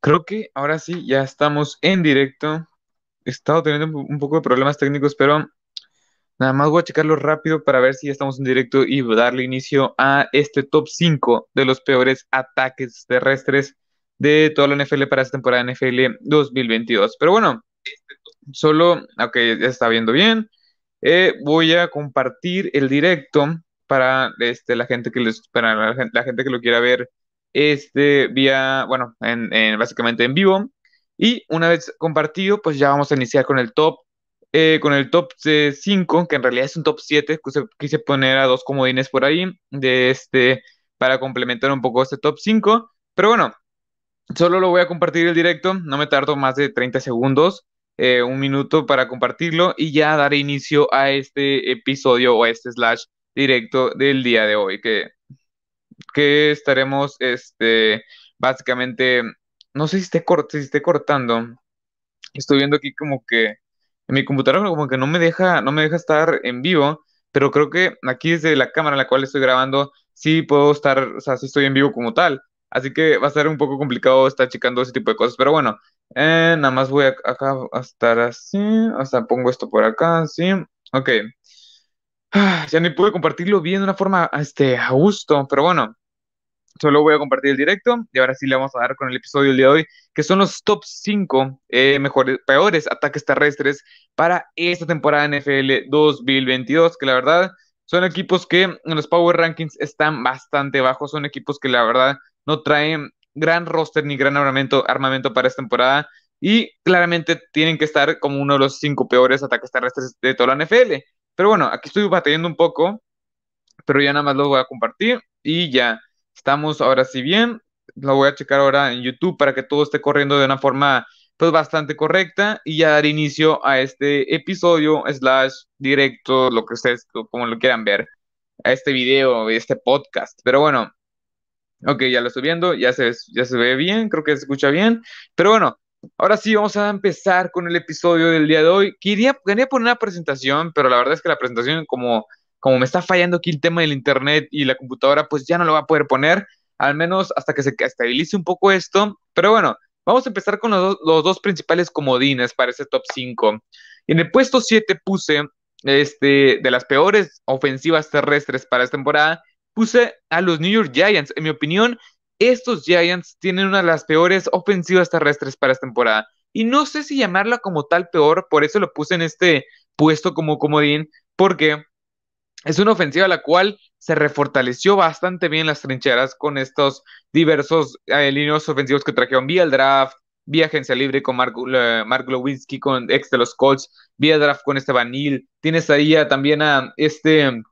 Creo que ahora sí, ya estamos en directo. He estado teniendo un poco de problemas técnicos, pero nada más voy a checarlo rápido para ver si ya estamos en directo y darle inicio a este top 5 de los peores ataques terrestres de toda la NFL para esta temporada NFL 2022. Pero bueno, solo, ok, ya está viendo bien. Eh, voy a compartir el directo para este, la gente que les, para la, la gente que lo quiera ver este, vía, bueno, en, en- básicamente en vivo. Y una vez compartido, pues ya vamos a iniciar con el top, eh, con el top eh, 5, que en realidad es un top 7. Quise, quise poner a dos comodines por ahí de este, para complementar un poco este top 5. Pero bueno, Solo lo voy a compartir el directo, no me tardo más de 30 segundos, eh, un minuto para compartirlo y ya dar inicio a este episodio o a este slash directo del día de hoy, que, que estaremos, este, básicamente, no sé si esté, cort- si esté cortando, estoy viendo aquí como que en mi computadora como que no me deja, no me deja estar en vivo, pero creo que aquí desde la cámara en la cual estoy grabando, sí puedo estar, o sea, sí estoy en vivo como tal. Así que va a ser un poco complicado estar checando ese tipo de cosas, pero bueno, eh, nada más voy a, acá a estar así, hasta pongo esto por acá, sí, ok. Ah, ya ni pude compartirlo bien de una forma, este, a gusto, pero bueno. Solo voy a compartir el directo y ahora sí le vamos a dar con el episodio del día de hoy, que son los top 5 eh, mejores, peores ataques terrestres para esta temporada NFL 2022, que la verdad son equipos que en los Power Rankings están bastante bajos, son equipos que la verdad no traen gran roster ni gran armamento, armamento para esta temporada y claramente tienen que estar como uno de los cinco peores ataques terrestres de toda la NFL. Pero bueno, aquí estoy batallando un poco, pero ya nada más lo voy a compartir y ya. Estamos ahora sí bien. Lo voy a checar ahora en YouTube para que todo esté corriendo de una forma pues bastante correcta y ya dar inicio a este episodio slash directo, lo que ustedes como lo quieran ver, a este video, este podcast. Pero bueno, ok, ya lo estoy viendo, ya se, ya se ve bien, creo que se escucha bien. Pero bueno, ahora sí vamos a empezar con el episodio del día de hoy. Quería, quería poner una presentación, pero la verdad es que la presentación como como me está fallando aquí el tema del internet y la computadora, pues ya no lo va a poder poner, al menos hasta que se estabilice un poco esto. Pero bueno, vamos a empezar con los, los dos principales comodines para ese top 5. En el puesto 7 puse este, de las peores ofensivas terrestres para esta temporada, puse a los New York Giants. En mi opinión, estos Giants tienen una de las peores ofensivas terrestres para esta temporada. Y no sé si llamarla como tal peor, por eso lo puse en este puesto como comodín, porque es una ofensiva la cual se refortaleció bastante bien las trincheras con estos diversos eh, líneas ofensivos que trajeron vía el draft, vía agencia libre con Mark, uh, Mark Lewinsky con ex de los Colts, vía draft con Esteban Neal. Tienes ahí también a este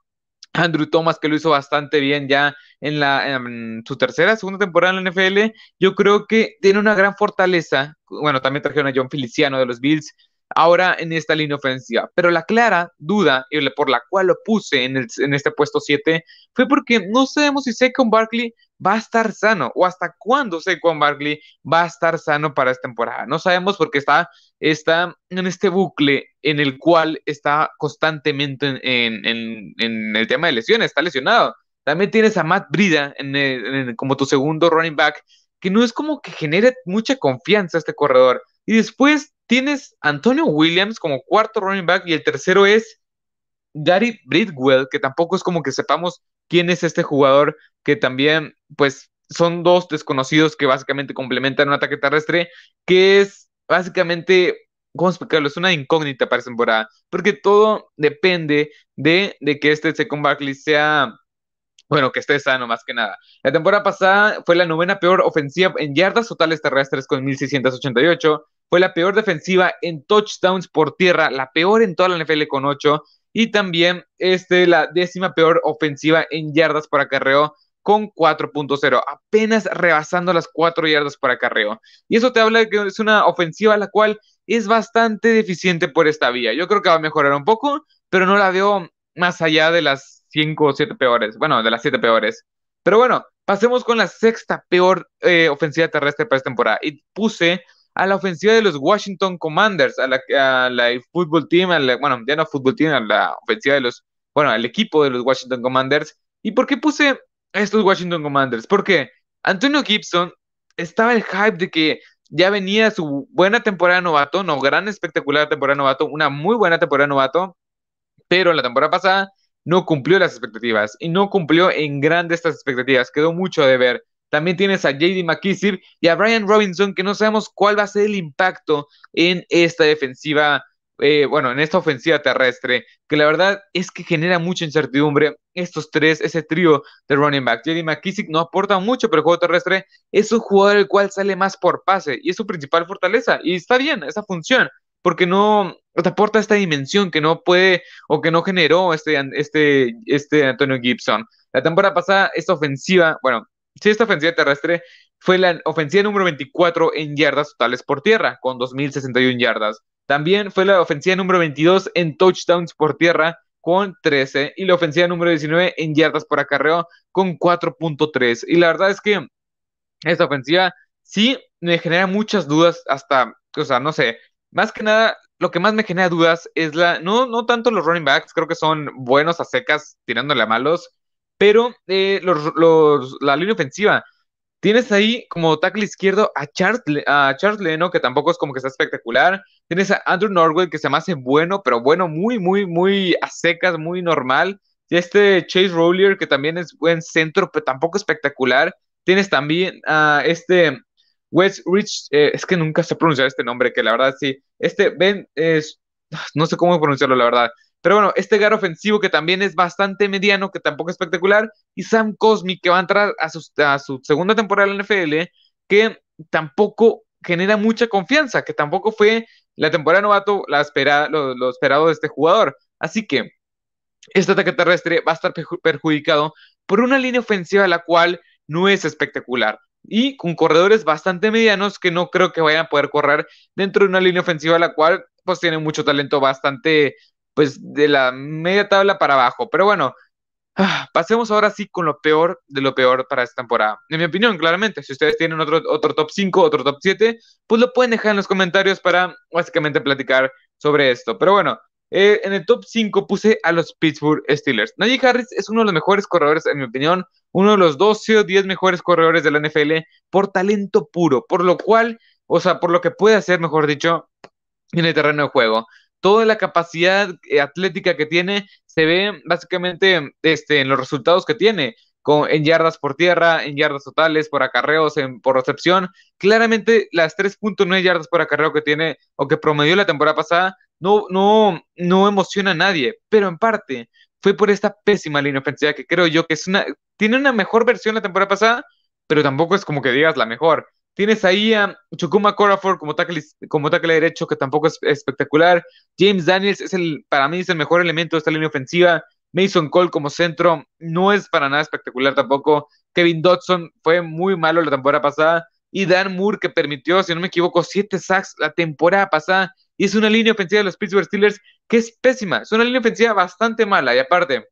Andrew Thomas que lo hizo bastante bien ya en, la, en su tercera, segunda temporada en la NFL. Yo creo que tiene una gran fortaleza. Bueno, también trajeron a John Feliciano de los Bills ahora en esta línea ofensiva. Pero la clara duda por la cual lo puse en, el, en este puesto 7 fue porque no sabemos si Saquon Barkley va a estar sano o hasta cuándo Saquon Barkley va a estar sano para esta temporada. No sabemos porque está, está en este bucle en el cual está constantemente en, el tema de lesiones, está lesionado. También tienes a Matt Brida como tu segundo running back, que no es como que genere mucha confianza este corredor. Y después tienes Antonio Williams como cuarto running back y el tercero es Gary Bridwell, que tampoco es como que sepamos quién es este jugador, que también, pues, son dos desconocidos que básicamente complementan un ataque terrestre, que es básicamente, ¿cómo explicarlo? Es una incógnita para esta temporada, porque todo depende de, de que este Second Barkley sea bueno, que esté sano más que nada. La temporada pasada fue la novena peor ofensiva en yardas totales terrestres con 1688. Fue la peor defensiva en touchdowns por tierra, la peor en toda la NFL con 8. Y también este, la décima peor ofensiva en yardas por acarreo con 4.0, apenas rebasando las 4 yardas por acarreo. Y eso te habla de que es una ofensiva la cual es bastante deficiente por esta vía. Yo creo que va a mejorar un poco, pero no la veo más allá de las 5 o 7 peores. Bueno, de las 7 peores. Pero bueno, pasemos con la sexta peor eh, ofensiva terrestre para esta temporada. Y puse a la ofensiva de los Washington Commanders, a la, a la fútbol team, a la, bueno, ya no fútbol team, a la ofensiva de los, bueno, al equipo de los Washington Commanders. ¿Y por qué puse estos Washington Commanders? Porque Antonio Gibson estaba el hype de que ya venía su buena temporada novato, no gran espectacular temporada novato, una muy buena temporada novato, pero la temporada pasada no cumplió las expectativas y no cumplió en grandes estas expectativas, quedó mucho de ver. También tienes a JD McKissick y a Brian Robinson, que no sabemos cuál va a ser el impacto en esta defensiva, eh, bueno, en esta ofensiva terrestre, que la verdad es que genera mucha incertidumbre. Estos tres, ese trío de running back. JD McKissick no aporta mucho, pero el juego terrestre es un jugador el cual sale más por pase y es su principal fortaleza. Y está bien, esa función porque no te aporta esta dimensión que no puede o que no generó este, este, este Antonio Gibson. La temporada pasada, esta ofensiva, bueno, sí, esta ofensiva terrestre fue la ofensiva número 24 en yardas totales por tierra, con 2.061 yardas. También fue la ofensiva número 22 en touchdowns por tierra, con 13, y la ofensiva número 19 en yardas por acarreo, con 4.3. Y la verdad es que esta ofensiva sí me genera muchas dudas hasta, o sea, no sé, más que nada, lo que más me genera dudas es la, no, no tanto los running backs, creo que son buenos a secas tirándole a malos, pero eh, los, la línea ofensiva. Tienes ahí como tackle izquierdo a Charles, a Charles Leno, que tampoco es como que está espectacular. Tienes a Andrew Norwell, que se me hace bueno, pero bueno, muy, muy, muy a secas, muy normal. Y este Chase Rollier, que también es buen centro, pero tampoco espectacular. Tienes también a este West Rich, eh, es que nunca sé pronunciar este nombre, que la verdad sí. Este Ben es, no sé cómo pronunciarlo, la verdad. Pero bueno, este gar ofensivo que también es bastante mediano, que tampoco es espectacular, y Sam Cosmi, que va a entrar a su, segunda temporada en la NFL, que tampoco genera mucha confianza, que tampoco fue la temporada novato la espera, lo, lo esperado de este jugador. Así que este ataque terrestre va a estar perjudicado por una línea ofensiva la cual no es espectacular y con corredores bastante medianos que no creo que vayan a poder correr dentro de una línea ofensiva la cual pues tiene mucho talento bastante pues de la media tabla para abajo. Pero bueno, ah, pasemos ahora sí con lo peor de lo peor para esta temporada. En mi opinión, claramente, si ustedes tienen otro, otro top 5, otro top 7, pues lo pueden dejar en los comentarios para básicamente platicar sobre esto. Pero bueno, eh, en el top 5 puse a los Pittsburgh Steelers. Najee Harris es uno de los mejores corredores, en mi opinión, uno de los 12 o 10 mejores corredores de la NFL por talento puro, por lo cual, o sea, por lo que puede hacer, mejor dicho, en el terreno de juego. Toda la capacidad eh, atlética que tiene se ve básicamente este, en los resultados que tiene. Con, en yardas por tierra, en yardas totales, por acarreos, en, por recepción. Claramente las 3.9 yardas por acarreo que tiene o que promedió la temporada pasada no, no, no emociona a nadie, pero en parte fue por esta pésima línea ofensiva que creo yo que es una, tiene una mejor versión la temporada pasada, pero tampoco es como que digas la mejor. Tienes ahí a Chukuma Corafor como tackle, como tackle derecho, que tampoco es espectacular. James Daniels es el, para mí es el mejor elemento de esta línea ofensiva. Mason Cole como centro no es para nada espectacular tampoco. Kevin Dodson fue muy malo la temporada pasada. Y Dan Moore, que permitió, si no me equivoco, siete sacks la temporada pasada y es una línea ofensiva de los Pittsburgh Steelers que es pésima, es una línea ofensiva bastante mala y aparte,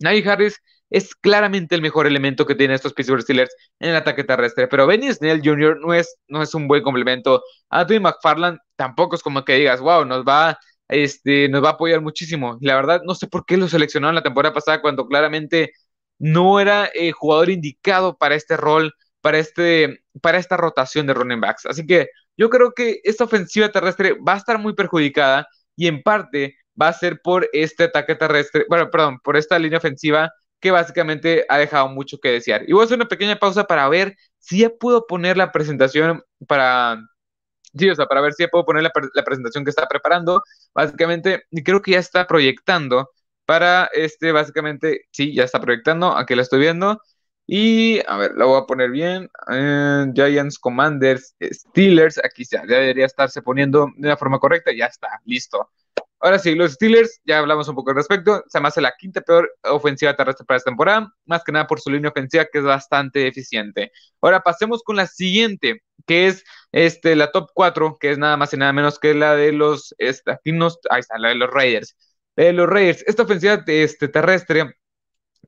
Najee Harris es claramente el mejor elemento que tienen estos Pittsburgh Steelers en el ataque terrestre, pero Benny Snell Jr. no es, no es un buen complemento. Anthony McFarland tampoco es como que digas, wow, nos va, este, nos va a apoyar muchísimo. La verdad, no sé por qué lo seleccionaron la temporada pasada cuando claramente no era el jugador indicado para este rol, para, este, para esta rotación de running backs. Así que yo creo que esta ofensiva terrestre va a estar muy perjudicada y en parte va a ser por este ataque terrestre, bueno, perdón, por esta línea ofensiva que básicamente ha dejado mucho que desear. Y voy a hacer una pequeña pausa para ver si ya puedo poner la presentación para... Sí, o sea, para ver si ya puedo poner la, presentación que está preparando. Básicamente, creo que ya está proyectando para este, básicamente, sí, ya está proyectando, aquí la estoy viendo. Y a ver, la voy a poner bien. Eh, Giants, Commanders, Steelers. Aquí ya debería estarse poniendo de la forma correcta. Ya está, listo. Ahora sí, los Steelers, ya hablamos un poco al respecto. Se me hace la quinta peor ofensiva terrestre para esta temporada. Más que nada por su línea ofensiva, que es bastante eficiente. Ahora pasemos con la siguiente, que es este, la top 4, que es nada más y nada menos que la de los. Esta, aquí ahí está, la de los Raiders. de los Raiders. Esta ofensiva este, terrestre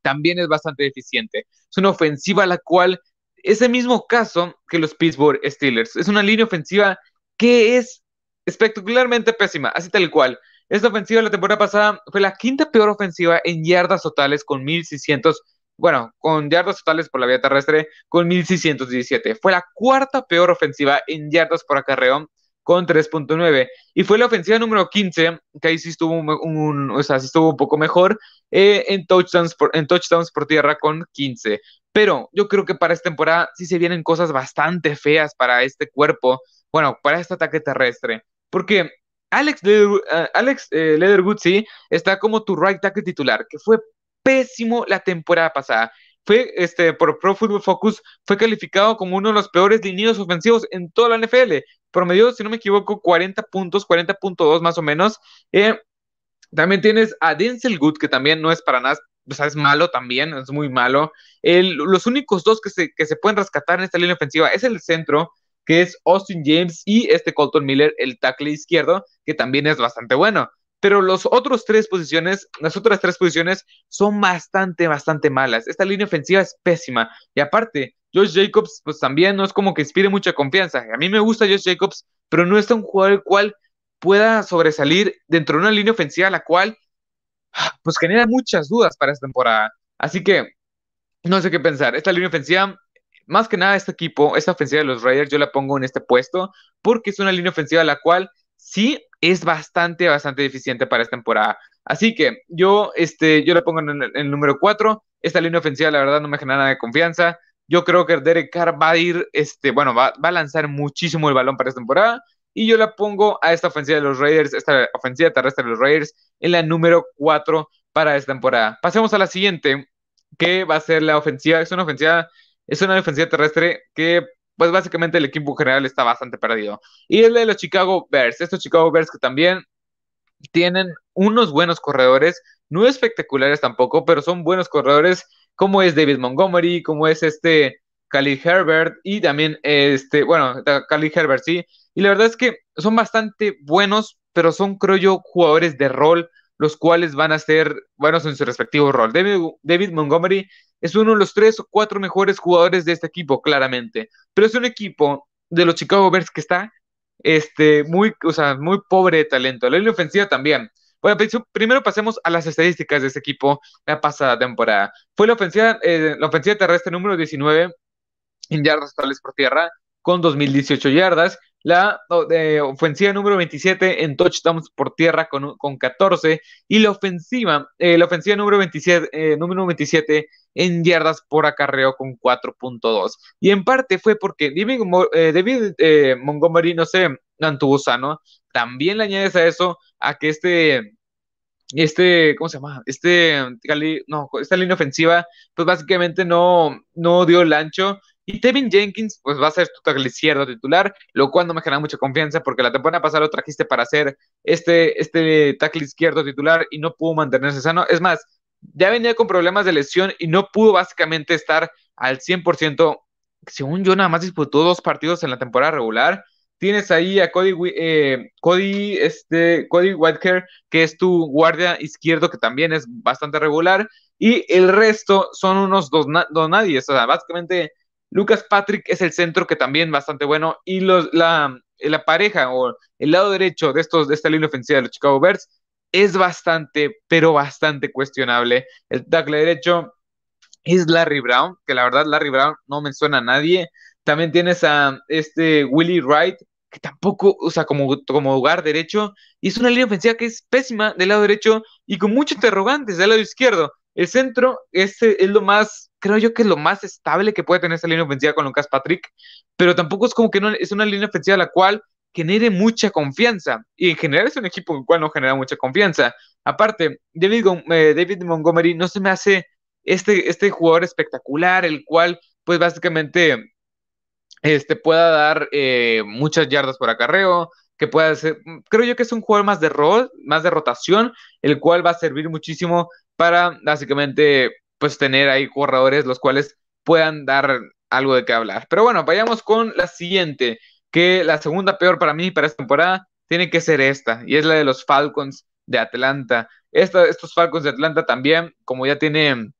también es bastante eficiente. Es una ofensiva la cual es el mismo caso que los Pittsburgh Steelers. Es una línea ofensiva que es espectacularmente pésima, así tal cual. Esta ofensiva la temporada pasada fue la quinta peor ofensiva en yardas totales con 1600 bueno, con yardas totales por la vía terrestre con 1617. Fue la cuarta peor ofensiva en yardas por acarreo con 3.9 y fue la ofensiva número 15 que ahí sí estuvo un, o sea, sí estuvo un poco mejor eh, en touchdowns por, en touchdowns por tierra con 15 pero yo creo que para esta temporada sí se vienen cosas bastante feas para este cuerpo bueno para este ataque terrestre porque Alex, eh, eh, Leatherwood sí está como tu right tackle titular que fue pésimo la temporada pasada fue este por Pro Football Focus fue calificado como uno de los peores lineos ofensivos en toda la NFL promedio, si no me equivoco, 40 puntos, 40.2 más o menos. Eh, también tienes a Denzel Good, que también no es para nada, o sea, es malo también, es muy malo. los únicos dos que se, que se pueden rescatar en esta línea ofensiva es el centro, que es Austin James, y este Colton Miller, el tackle izquierdo, que también es bastante bueno. Pero los otros tres posiciones, las otras tres posiciones son bastante, bastante malas. Esta línea ofensiva es pésima. Y aparte, Josh Jacobs, pues también no es como que inspire mucha confianza. A mí me gusta Josh Jacobs, pero no es un jugador el cual pueda sobresalir dentro de una línea ofensiva la cual pues genera muchas dudas para esta temporada. Así que no sé qué pensar. Esta línea ofensiva, más que nada este equipo, esta ofensiva de los Raiders, yo la pongo en este puesto porque es una línea ofensiva la cual sí es bastante, bastante deficiente para esta temporada. Así que yo, este, yo la pongo en el, número 4. Esta línea ofensiva, la verdad, no me genera nada de confianza. Yo creo que Derek Carr va a ir, este, bueno, va, a lanzar muchísimo el balón para esta temporada. Y yo la pongo a esta ofensiva de los Raiders, esta ofensiva terrestre de los Raiders, en la número 4 para esta temporada. Pasemos a la siguiente, que va a ser la ofensiva. Es una ofensiva, es una ofensiva terrestre que, pues básicamente el equipo general está bastante perdido. Y es de los Chicago Bears. Estos Chicago Bears que también tienen unos buenos corredores, no espectaculares tampoco, pero son buenos corredores como es David Montgomery, como es este Khalil Herbert y también este, bueno, Khalil Herbert, sí. Y la verdad es que son bastante buenos, pero son, creo yo, jugadores de rol, los cuales van a ser buenos en su respectivo rol. David, Montgomery es uno de los tres o cuatro mejores jugadores de este equipo, claramente. Pero es un equipo de los Chicago Bears que está este, muy, o sea, muy pobre de talento. La línea ofensiva también. Bueno, pues, primero pasemos a las estadísticas de este equipo la pasada temporada. Fue la ofensiva, eh, la ofensiva terrestre número 19 en yardas totales por tierra, con 2.018 yardas. La ofensiva número 27 en touchdowns por tierra con, con 14. Y la ofensiva, eh, la ofensiva número 27, eh, número 27 en yardas por acarreo con 4.2. Y en parte fue porque David, David Montgomery no se mantuvo sano. También le añades a eso a que este, este, ¿cómo se llama? Este, no, esta línea ofensiva, pues básicamente no, no dio el ancho. Y Tevin Jenkins, pues va a ser tu tackle izquierdo titular, lo cual no me genera mucha confianza porque la temporada pasada lo trajiste para hacer este, este tackle izquierdo titular y no pudo mantenerse sano. Es más, ya venía con problemas de lesión y no pudo básicamente estar al 100%. Según yo, nada más disputó dos partidos en la temporada regular Tienes ahí a Cody, eh, Cody, este, Cody Whitaker, que es tu guardia izquierdo, que también es bastante regular. Y el resto son unos dos, dos nadie. O sea, básicamente Lucas Patrick es el centro que también bastante bueno. Y los, la, la pareja o el lado derecho de, estos, de esta línea ofensiva de los Chicago Bears es bastante, pero bastante cuestionable. El tackle derecho es Larry Brown, que la verdad Larry Brown no me suena a nadie. También tienes a este Willie Wright, que tampoco, o sea, como, como lugar derecho, y es una línea ofensiva que es pésima del lado derecho y con muchos interrogantes del lado izquierdo. El centro es, es lo más, creo yo que es lo más estable que puede tener esta línea ofensiva con Lucas Patrick, pero tampoco es como que no, es una línea ofensiva la cual genere mucha confianza. Y en general es un equipo el cual no genera mucha confianza. Aparte, David, eh, David Montgomery no se me hace este, este jugador espectacular, el cual, pues básicamente este, pueda dar eh, muchas yardas por acarreo, que pueda ser, creo yo que es un jugador más de rol, más de rotación, el cual va a servir muchísimo para básicamente pues tener ahí corredores los cuales puedan dar algo de qué hablar. Pero bueno, vayamos con la siguiente, que la segunda peor para mí para esta temporada tiene que ser esta, y es la de los Falcons de Atlanta. estos Falcons de Atlanta también, como ya tienen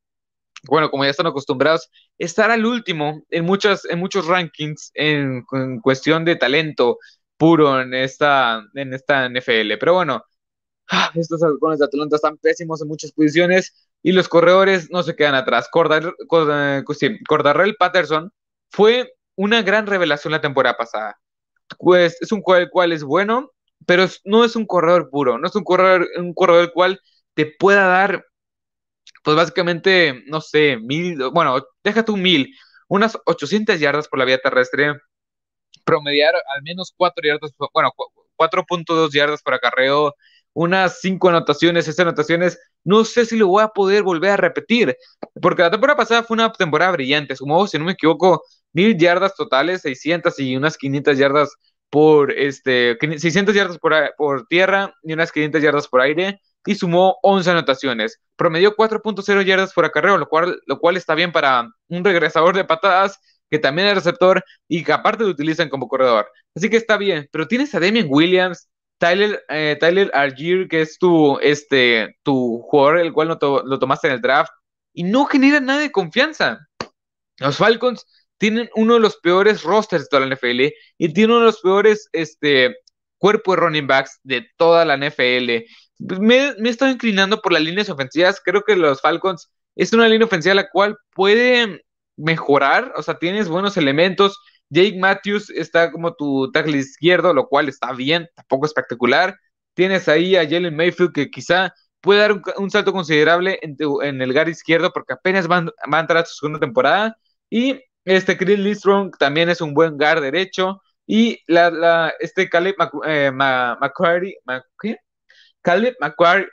bueno, como ya están acostumbrados, estar al último en, muchas, en muchos rankings en, cuestión de talento puro en esta, en esta NFL. Pero bueno, ah, estos halcones de Atlanta están pésimos en muchas posiciones. Y los corredores no se quedan atrás. Cordarrell Patterson fue una gran revelación la temporada pasada. Pues es un el cual es bueno, pero no es un corredor puro, no es un corredor, un corredor cual te pueda dar, pues básicamente, no sé, mil, bueno, deja tú mil, unas 800 yardas por la vía terrestre, promediar al menos 4 yardas, bueno, 4.2 yardas por acarreo, unas 5 anotaciones, 6 anotaciones, no sé si lo voy a poder volver a repetir, porque la temporada pasada fue una temporada brillante, sumó, si no me equivoco, mil yardas totales, 600 y unas 500 yardas por este 600 yardas por, por, tierra y unas 500 yardas por aire y sumó 11 anotaciones. Promedió 4.0 yardas por acarreo, lo cual, lo cual está bien para un regresador de patadas que también es receptor y que aparte lo utilizan como corredor. Así que está bien, pero tienes a Damien Williams, Tyler, eh, que es tu, este, tu jugador, el cual lo tomaste en el draft, y no genera nada de confianza. Los Falcons tienen uno de los peores rosters de toda la NFL y tienen uno de los peores este, cuerpos de running backs de toda la NFL. Me, me he estado inclinando por las líneas ofensivas. Creo que los Falcons es una línea ofensiva la cual puede mejorar. O sea, tienes buenos elementos. Jake Matthews está como tu tackle izquierdo, lo cual está bien, tampoco espectacular. Tienes ahí a Jalen Mayfield que quizá puede dar un, salto considerable en, el gar izquierdo porque apenas van, va a entrar a su segunda temporada. Y este Chris Lidstrom también es un buen guard derecho. Y la, la este Caleb eh, McQuarrie, Caleb McQuarrie,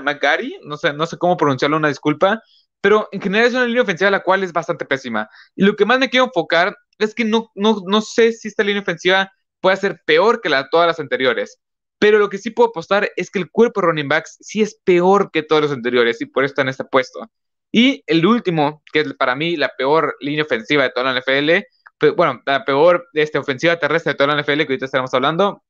McGarry, no sé, no sé cómo pronunciarlo, una disculpa. Pero en general es una línea ofensiva la cual es bastante pésima. Y lo que más me quiero enfocar es que no, no, no sé si esta línea ofensiva puede ser peor que la, todas las anteriores. Pero lo que sí puedo apostar es que el cuerpo de running backs sí es peor que todos los anteriores y por eso está en este puesto. Y el último, que es para mí la peor línea ofensiva de toda la NFL, bueno, la peor este, ofensiva terrestre de toda la NFL que ahorita estaremos hablando,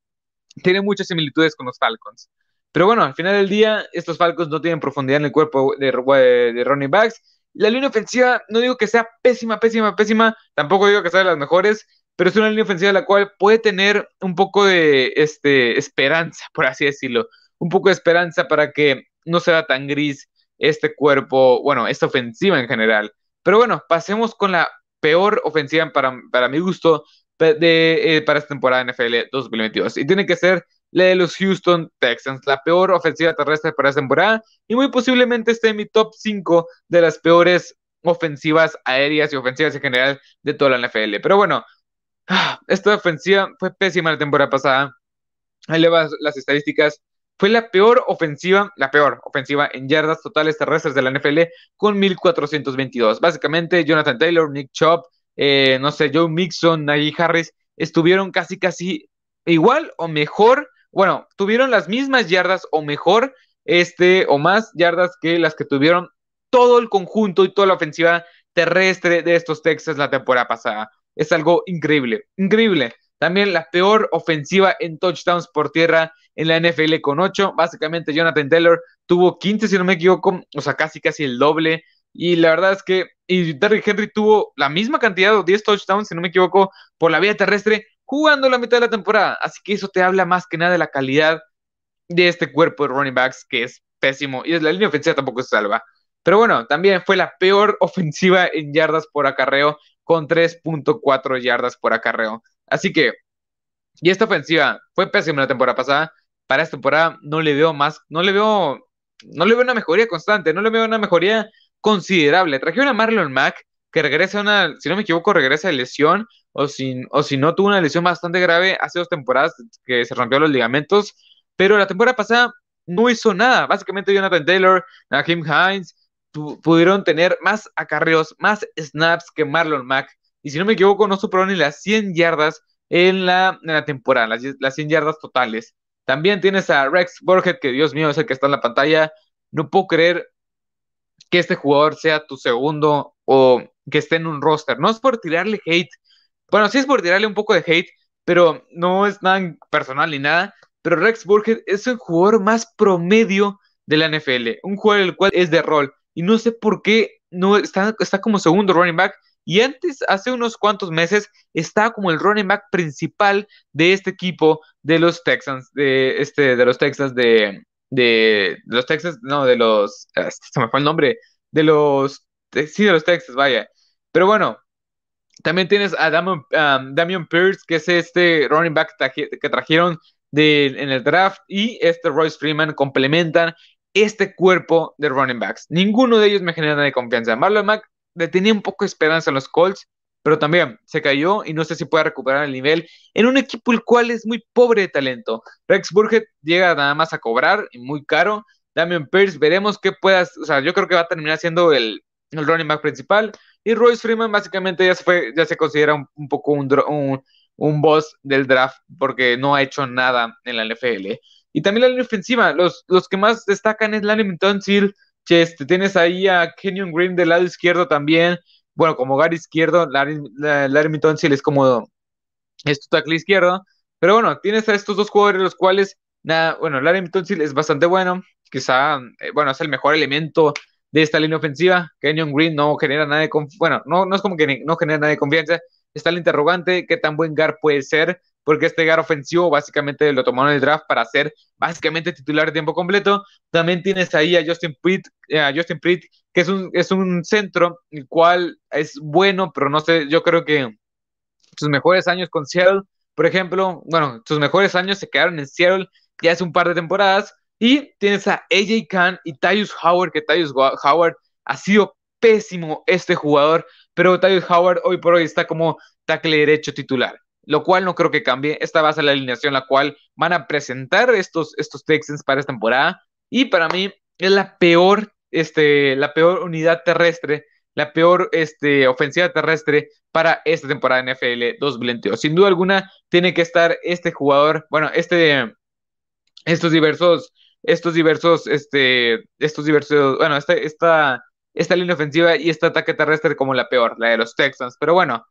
tiene muchas similitudes con los Falcons. Pero bueno, al final del día, estos Falcons no tienen profundidad en el cuerpo de, de running backs. La línea ofensiva, no digo que sea pésima, pésima, pésima, tampoco digo que sea de las mejores, pero es una línea ofensiva la cual puede tener un poco de este, esperanza, por así decirlo. Un poco de esperanza para que no sea tan gris este cuerpo, bueno, esta ofensiva en general. Pero bueno, pasemos con la peor ofensiva para, para mi gusto de, eh, para esta temporada NFL 2022. Y tiene que ser la de los Houston Texans, la peor ofensiva terrestre para esta temporada y muy posiblemente esté en mi top 5 de las peores ofensivas aéreas y ofensivas en general de toda la NFL. Pero bueno, esta ofensiva fue pésima la temporada pasada. Ahí le vas las estadísticas. Fue la peor ofensiva, la peor ofensiva en yardas totales terrestres de la NFL con 1422. Básicamente, Jonathan Taylor, Nick Chop, eh, no sé, Joe Mixon, Najee Harris estuvieron casi, casi igual o mejor. Bueno, tuvieron las mismas yardas o mejor, este, o más yardas que las que tuvieron todo el conjunto y toda la ofensiva terrestre de estos Texas la temporada pasada. Es algo increíble, increíble. También la peor ofensiva en touchdowns por tierra en la NFL con 8. Básicamente Jonathan Taylor tuvo 15, si no me equivoco, o sea, casi casi el doble. Y la verdad es que y Derrick Henry tuvo la misma cantidad, o 10 touchdowns, si no me equivoco, por la vía terrestre, jugando la mitad de la temporada. Así que eso te habla más que nada de la calidad de este cuerpo de running backs, que es pésimo. Y la línea ofensiva tampoco se salva. Pero bueno, también fue la peor ofensiva en yardas por acarreo, con 3.4 yardas por acarreo. Así que, y esta ofensiva fue pésima la temporada pasada, para esta temporada no le veo más, no le veo, no le veo una mejoría constante, no le veo una mejoría considerable. Trajeron a Marlon Mack, que regresa una, si no me equivoco, regresa de lesión, o si, o si no, tuvo una lesión bastante grave hace dos temporadas que se rompió los ligamentos, pero la temporada pasada no hizo nada. Básicamente Jonathan Taylor, Naheem Hines, pudieron tener más acarreos, más snaps que Marlon Mack. Y si no me equivoco, no superaron ni las 100 yardas en la, en la temporada, las, las 100 yardas totales. También tienes a Rex Burkhead, que Dios mío es el que está en la pantalla. No puedo creer que este jugador sea tu segundo o que esté en un roster. No es por tirarle hate. Bueno, sí es por tirarle un poco de hate, pero no es nada personal ni nada. Pero Rex Burkhead es el jugador más promedio de la NFL. Un jugador el cual es de rol. Y no sé por qué no está, está como segundo running back y antes, hace unos cuantos meses, estaba como el running back principal de este equipo de los Texans, de, este, de los Texans de, de los Texas, no, de los, ah, se me fue el nombre, de los, sí, de los Texas, vaya. Pero bueno, también tienes a Damian, Pierce, que es este running back que trajeron en el draft, y este Royce Freeman complementan este cuerpo de running backs. Ninguno de ellos me genera de confianza. Marlon Mack le tenía un poco de esperanza en los Colts, pero también se cayó y no sé si puede recuperar el nivel en un equipo el cual es muy pobre de talento. Rex Burgett llega nada más a cobrar y muy caro. Damian Pierce, veremos qué puedas, o sea, yo creo que va a terminar siendo el running back principal. Y Royce Freeman básicamente ya se, considera un, poco un, un, un, boss del draft porque no ha hecho nada en la NFL. Y también la línea ofensiva, los, los que más destacan es Larry Tonsil, este, tienes ahí a Kenyon Green del lado izquierdo también, bueno, como Gary izquierdo, Larry, Larry es como es tu tackle izquierdo, pero bueno, tienes a estos dos jugadores, los cuales, nada, bueno, Larry Tonsil es bastante bueno, quizá, eh, bueno, es el mejor elemento de esta línea ofensiva. Kenyon Green no genera nada de bueno, no, no es como que no genera nada de confianza, está el interrogante, qué tan buen guard puede ser, porque este guard ofensivo básicamente lo tomaron en el draft para ser básicamente titular de tiempo completo. También tienes ahí a Justin Pritt, eh, a Justin Pritt que es un, es un centro, el cual es bueno, pero no sé, yo creo que sus mejores años con Seattle, por ejemplo, bueno, sus mejores años se quedaron en Seattle ya hace un par de temporadas. Y tienes a AJ Khan y Tyus Howard, que Tyus Howard ha sido pésimo este jugador, pero Tyus Howard hoy por hoy está como tackle derecho titular, lo cual no creo que cambie. Esta va a ser la alineación la cual van a presentar estos, estos Texans para esta temporada. Y para mí es la peor, este, la peor unidad terrestre, la peor este, ofensiva terrestre para esta temporada de NFL 2022. Sin duda alguna, tiene que estar este jugador, bueno, este, estos diversos, estos diversos, este, estos diversos, bueno, esta, esta esta línea ofensiva y este ataque terrestre como la peor, la de los Texans. Pero bueno,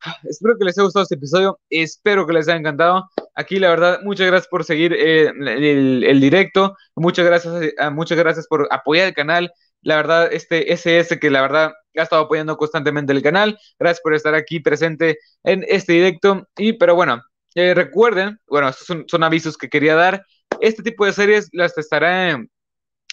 espero que les haya gustado este episodio, espero que les haya encantado. Aquí la verdad, muchas gracias por seguir eh, el, directo, muchas gracias, eh, muchas gracias por apoyar el canal. La verdad, este SS que la verdad ha estado apoyando constantemente el canal. Gracias por estar aquí presente en este directo. Y pero bueno, eh, recuerden, bueno, estos son, avisos que quería dar. Este tipo de series las estaré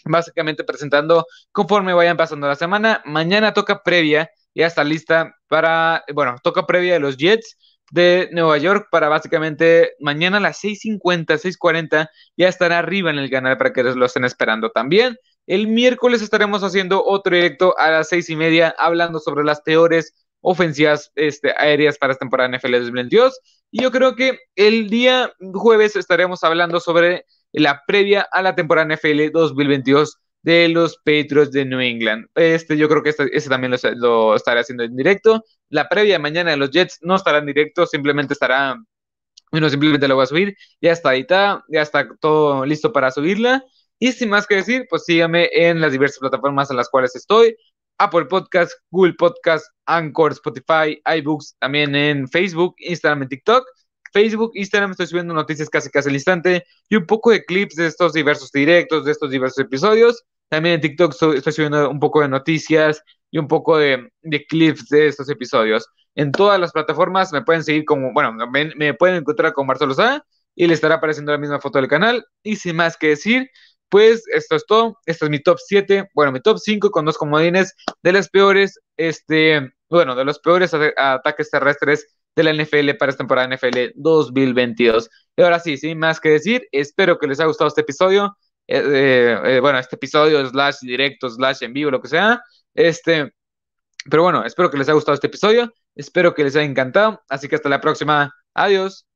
básicamente presentando conforme vayan pasando la semana. Mañana toca previa, ya está lista para, bueno, toca previa de los Jets de Nueva York para básicamente mañana a las 6.50, 6.40 ya estará arriba en el canal para que lo estén esperando también. El miércoles estaremos haciendo otro directo a las seis y media hablando sobre las peores ofensivas este, aéreas para esta temporada NFL 2022. Y yo creo que el día jueves estaremos hablando sobre la previa a la temporada NFL 2022 de los Patriots de New England. Este, yo creo que este, este también lo, estaré haciendo en directo. La previa mañana de los Jets no estará en directo, simplemente estará, bueno, simplemente lo voy a subir. Ya está editado, ya está todo listo para subirla. Y sin más que decir, pues síganme en las diversas plataformas en las cuales estoy. Apple Podcast, Google Podcast, Anchor, Spotify, iBooks, también en Facebook, Instagram y TikTok. Facebook, Instagram, estoy subiendo noticias casi casi al instante y un poco de clips de estos diversos directos, de estos diversos episodios. También en TikTok estoy subiendo un poco de noticias y un poco de, clips de estos episodios. En todas las plataformas me pueden seguir como, bueno, me, pueden encontrar con Marcelo Sá y le estará apareciendo la misma foto del canal. Y sin más que decir, pues esto es todo. Este es mi top 7, bueno, mi top 5 con dos comodines de las peores, este, bueno, de los peores ataques terrestres de la NFL para esta temporada NFL 2022. Y ahora sí, sin más que decir, espero que les haya gustado este episodio. Eh, eh, eh, bueno, este episodio, slash directo, slash en vivo, lo que sea. Este, pero bueno, espero que les haya gustado este episodio. Espero que les haya encantado. Así que hasta la próxima. Adiós.